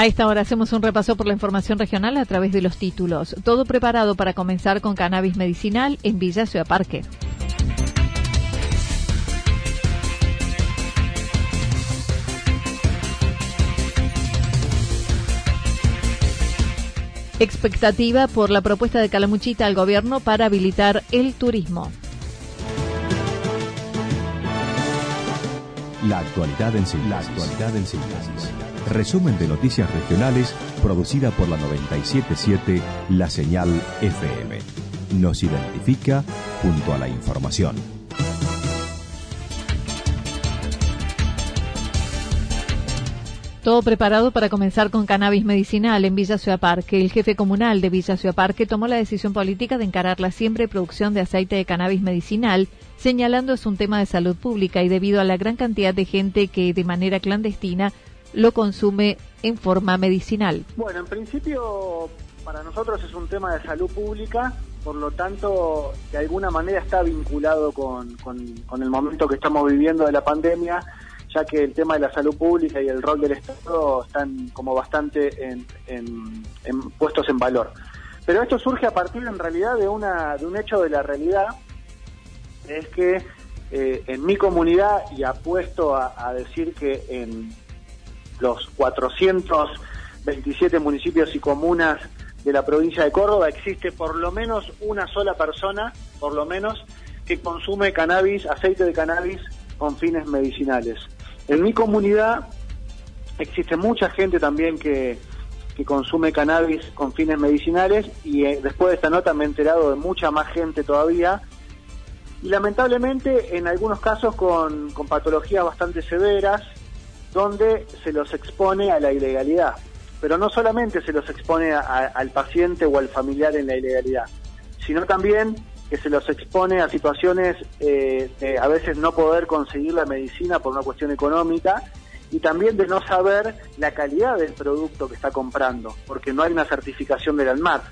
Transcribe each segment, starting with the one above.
A esta hora hacemos un repaso por la información regional a través de los títulos. Todo preparado para comenzar con cannabis medicinal en Villa Ciudad Parque. Expectativa por la propuesta de Calamuchita al gobierno para habilitar el turismo. La actualidad en síntesis. La actualidad en. Resumen de noticias regionales producida por la 977 La Señal FM. Nos identifica junto a la información. Todo preparado para comenzar con cannabis medicinal en Villa Ciudad Parque. El jefe comunal de Villa Ciudad Parque tomó la decisión política de encarar la siembra y producción de aceite de cannabis medicinal, señalando es un tema de salud pública y debido a la gran cantidad de gente que de manera clandestina lo consume en forma medicinal. Bueno, en principio para nosotros es un tema de salud pública, por lo tanto de alguna manera está vinculado con, el momento que estamos viviendo de la pandemia ya que el tema de la salud pública y el rol del Estado están como bastante en, puestos en valor. Pero esto surge a partir en realidad de, una, de un hecho de la realidad, es que eh, en mi comunidad, y apuesto a, decir que en los 427 municipios y comunas de la provincia de Córdoba existe por lo menos una sola persona, por lo menos, que consume cannabis, aceite de cannabis con fines medicinales. En mi comunidad existe mucha gente también que, consume cannabis con fines medicinales y eh, después de esta nota me he enterado de mucha más gente todavía y lamentablemente en algunos casos con, patologías bastante severas donde se los expone a la ilegalidad. Pero no solamente se los expone al paciente o al familiar en la ilegalidad, sino también que se los expone a situaciones eh, de a veces no poder conseguir la medicina por una cuestión económica y también de no saber la calidad del producto que está comprando, porque no hay una certificación del ANMAT.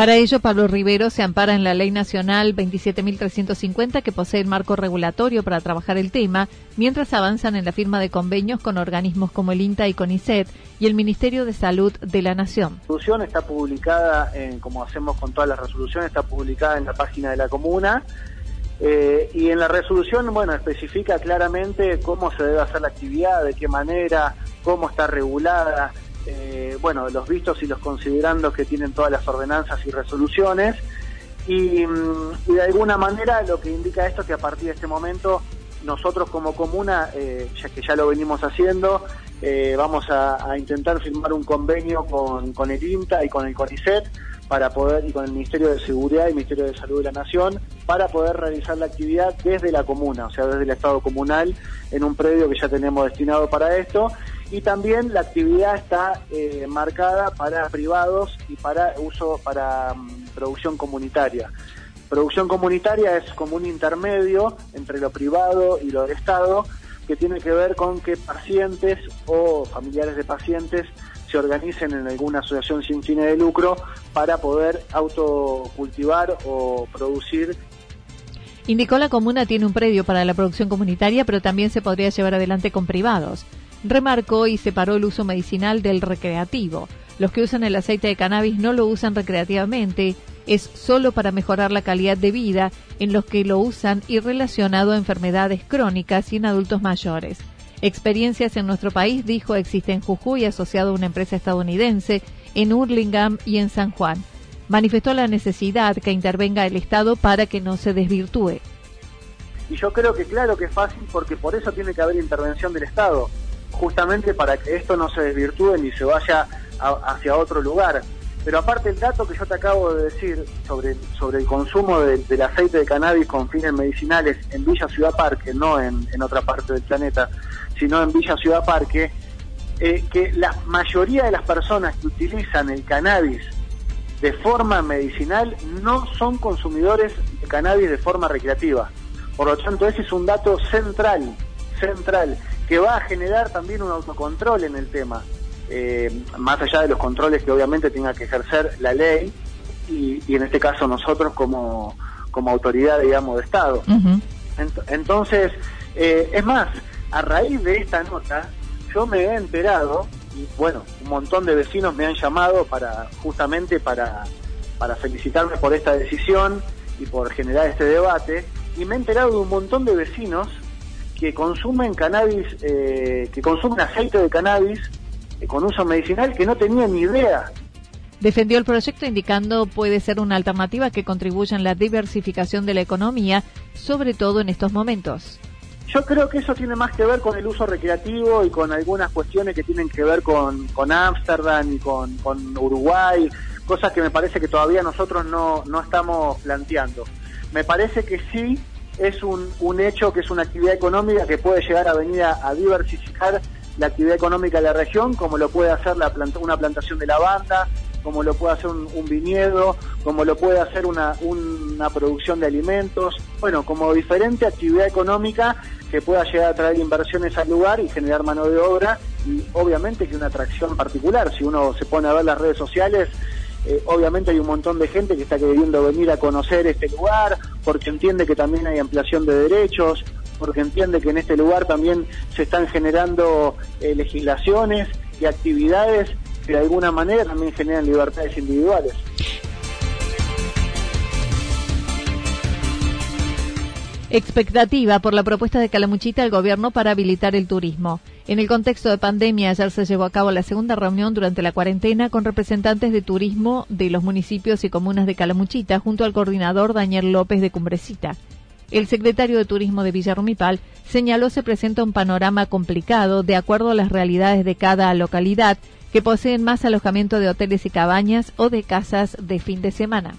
Para ello, Pablo Rivero se ampara en la Ley Nacional 27.350 que posee el marco regulatorio para trabajar el tema, mientras avanzan en la firma de convenios con organismos como el INTA y CONICET y el Ministerio de Salud de la Nación. La resolución está publicada, en, como hacemos con todas las resoluciones, está publicada en la página de la comuna. Eh, y en la resolución, bueno, especifica claramente cómo se debe hacer la actividad, de qué manera, cómo está regulada, eh, bueno, los vistos y los considerandos que tienen todas las ordenanzas y resoluciones. Y, mm, de alguna manera lo que indica esto es que a partir de este momento nosotros como comuna, eh, ya que ya lo venimos haciendo, eh, vamos a, intentar firmar un convenio con, con el INTA y con el CONICET para poder, y con el Ministerio de Seguridad y el Ministerio de Salud de la Nación, para poder realizar la actividad desde la comuna, o sea, desde el Estado comunal, en un predio que ya tenemos destinado para esto y también la actividad está eh, marcada para privados y para uso para mm, producción comunitaria. Producción comunitaria es como un intermedio entre lo privado y lo del Estado que tiene que ver con que pacientes o familiares de pacientes se organicen en alguna asociación sin fines de lucro para poder autocultivar o producir Indicó la comuna tiene un predio para la producción comunitaria, pero también se podría llevar adelante con privados. Remarcó y separó el uso medicinal del recreativo. Los que usan el aceite de cannabis no lo usan recreativamente, es solo para mejorar la calidad de vida en los que lo usan y relacionado a enfermedades crónicas y en adultos mayores. Experiencias en nuestro país, dijo, existe en Jujuy asociado a una empresa estadounidense, en Hurlingham y en San Juan manifestó la necesidad que intervenga el Estado para que no se desvirtúe. Y yo creo que claro que es fácil porque por eso tiene que haber intervención del Estado, justamente para que esto no se desvirtúe ni se vaya hacia otro lugar. Pero aparte el dato que yo te acabo de decir sobre, sobre el consumo del aceite de cannabis con fines medicinales en Villa Ciudad Parque, no en, otra parte del planeta, sino en Villa Ciudad Parque, eh, que la mayoría de las personas que utilizan el cannabis de forma medicinal no son consumidores de cannabis de forma recreativa. Por lo tanto, ese es un dato central, central, que va a generar también un autocontrol en el tema, eh, más allá de los controles que obviamente tenga que ejercer la ley y, en este caso nosotros como, como autoridad, digamos, de Estado. entonces, eh, es más, a raíz de esta nota, yo me he enterado y bueno, un montón de vecinos me han llamado para justamente para, para felicitarme por esta decisión y por generar este debate y me he enterado de un montón de vecinos que consumen cannabis, eh, que consumen aceite de cannabis eh, con uso medicinal que no tenían ni idea. Defendió el proyecto indicando puede ser una alternativa que contribuya en la diversificación de la economía, sobre todo en estos momentos. Yo creo que eso tiene más que ver con el uso recreativo y con algunas cuestiones que tienen que ver con Ámsterdam y con, Uruguay, cosas que me parece que todavía nosotros no, no estamos planteando. Me parece que sí es un, un hecho que es una actividad económica que puede llegar a venir a, diversificar la actividad económica de la región, como lo puede hacer la una plantación de lavanda, como lo puede hacer un, viñedo, como lo puede hacer una, una producción de alimentos, bueno, como diferente actividad económica que pueda llegar a traer inversiones al lugar y generar mano de obra y obviamente que una atracción particular. Si uno se pone a ver las redes sociales, eh, obviamente hay un montón de gente que está queriendo venir a conocer este lugar porque entiende que también hay ampliación de derechos, porque entiende que en este lugar también se están generando eh, legislaciones y actividades que de alguna manera también generan libertades individuales. Expectativa por la propuesta de Calamuchita al gobierno para habilitar el turismo. En el contexto de pandemia, ayer se llevó a cabo la segunda reunión durante la cuarentena con representantes de turismo de los municipios y comunas de Calamuchita junto al coordinador Daniel López de Cumbrecita. El secretario de Turismo de Villarrumipal señaló se presenta un panorama complicado de acuerdo a las realidades de cada localidad que poseen más alojamiento de hoteles y cabañas o de casas de fin de semana.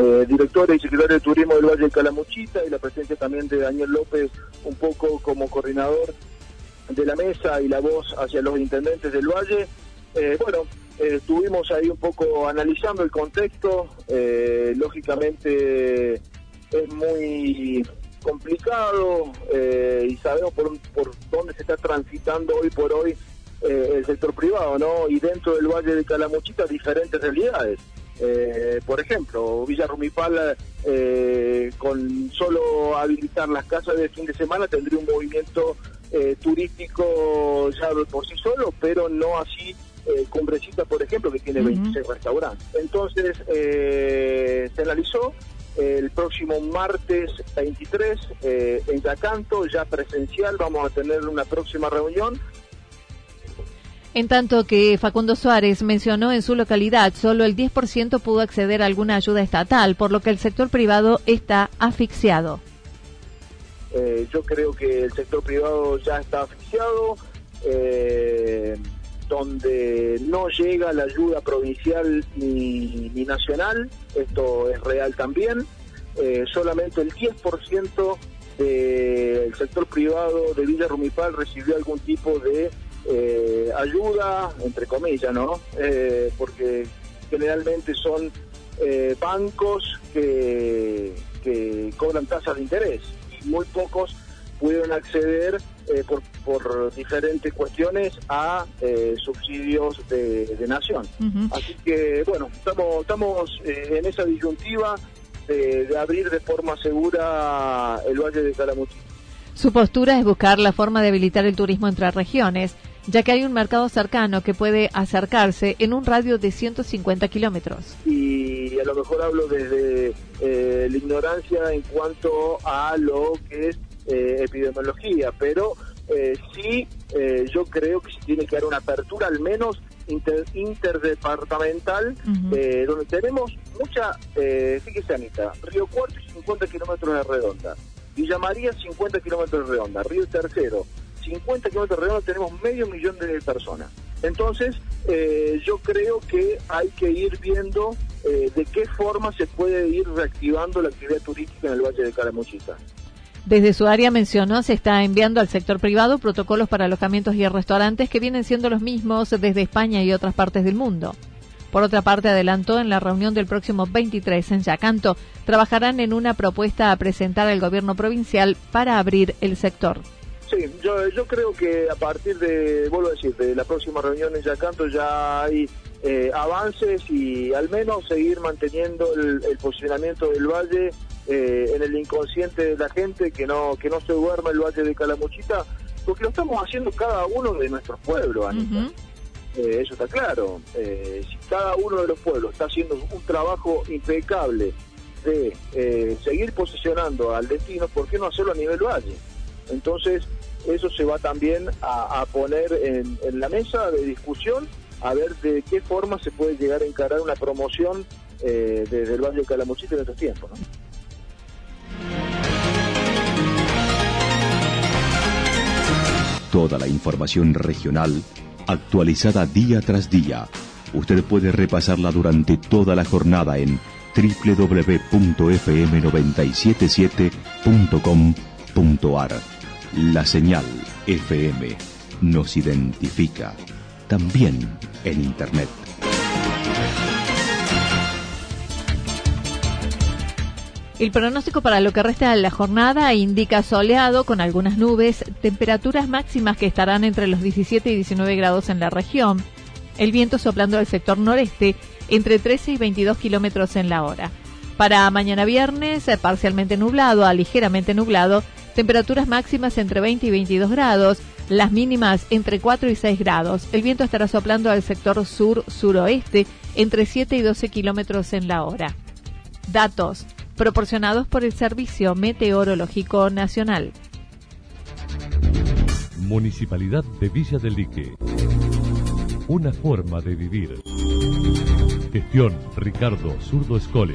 Eh, y secretario de Turismo del Valle de Calamuchita y la presencia también de Daniel López un poco como coordinador de la mesa y la voz hacia los intendentes del Valle. Eh, bueno, eh, estuvimos ahí un poco analizando el contexto, lógicamente es muy complicado y sabemos por, por dónde se está transitando hoy por hoy eh, el sector privado, ¿no? Y dentro del Valle de Calamuchita diferentes realidades. Eh, por ejemplo, Villa Rumipal, eh, con solo habilitar las casas de fin de semana, tendría un movimiento turístico ya por sí solo, pero no así Cumbrecita, por ejemplo, que tiene 26 restaurantes. Entonces, se analizó el próximo martes 23 en Yacanto, ya presencial, vamos a tener una próxima reunión en tanto que Facundo Suárez mencionó en su localidad solo el 10% pudo acceder a alguna ayuda estatal, por lo que el sector privado está asfixiado. Eh, yo creo que el sector privado ya está asfixiado, eh, donde no llega la ayuda provincial ni, nacional, esto es real también, eh, solamente el 10% del sector privado de Villa Rumipal recibió algún tipo de eh, ayuda, entre comillas, ¿no? Eh, porque generalmente son eh, bancos que, que cobran tasas de interés y muy pocos pudieron acceder por, por diferentes cuestiones a eh, subsidios de, nación. Así que, bueno, estamos, estamos en esa disyuntiva de, de, abrir de forma segura el Valle de Calamuchita. Su postura es buscar la forma de habilitar el turismo entre regiones, ya que hay un mercado cercano que puede acercarse en un radio de 150 kilómetros. Y a lo mejor hablo desde eh, la ignorancia en cuanto a lo que es eh, epidemiología, pero eh, sí yo creo que se tiene que dar una apertura al menos interdepartamental, donde tenemos mucha, fíjese Anita, Río Cuarto y 50 kilómetros de redonda. Villa María, 50 kilómetros de redonda. Río Tercero, 50 kilómetros de redonda, tenemos medio millón de personas. Entonces, eh, yo creo que hay que ir viendo eh, de qué forma se puede ir reactivando la actividad turística en el Valle de Calamuchita. Desde su área mencionó se está enviando al sector privado protocolos para alojamientos y restaurantes que vienen siendo los mismos desde España y otras partes del mundo. Por otra parte, adelantó en la reunión del próximo 23 en Yacanto, trabajarán en una propuesta a presentar al gobierno provincial para abrir el sector. Sí, yo, yo creo que a partir de, vuelvo a decir, de la próxima reunión en Yacanto ya hay eh, avances y al menos seguir manteniendo el, posicionamiento del valle eh, en el inconsciente de la gente, que no que no se duerma el valle de Calamuchita, porque lo estamos haciendo cada uno de nuestros pueblos, Anita. Eh, eso está claro. Eh, si cada uno de los pueblos está haciendo un trabajo impecable de eh, seguir posicionando al destino, ¿por qué no hacerlo a nivel valle? Entonces, eso se va también a, poner en, la mesa de discusión a ver de qué forma se puede llegar a encarar una promoción desde el Valle de Calamuchita en estos tiempos. Toda la información regional actualizada día tras día. Usted puede repasarla durante toda la jornada en www.fm977.com.ar. La señal FM nos identifica también en Internet. El pronóstico para lo que resta de la jornada indica soleado con algunas nubes, temperaturas máximas que estarán entre los 17 y 19 grados en la región, el viento soplando del sector noreste entre 13 y 22 kilómetros en la hora. Para mañana viernes, eh, parcialmente nublado a ligeramente nublado, temperaturas máximas entre 20 y 22 grados, las mínimas entre 4 y 6 grados. El viento estará soplando al sector sur-suroeste entre 7 y 12 kilómetros en la hora. Datos proporcionados por el Servicio Meteorológico Nacional. Municipalidad de Villa del Lique. Una forma de vivir. Gestión Ricardo Zurdo Escole.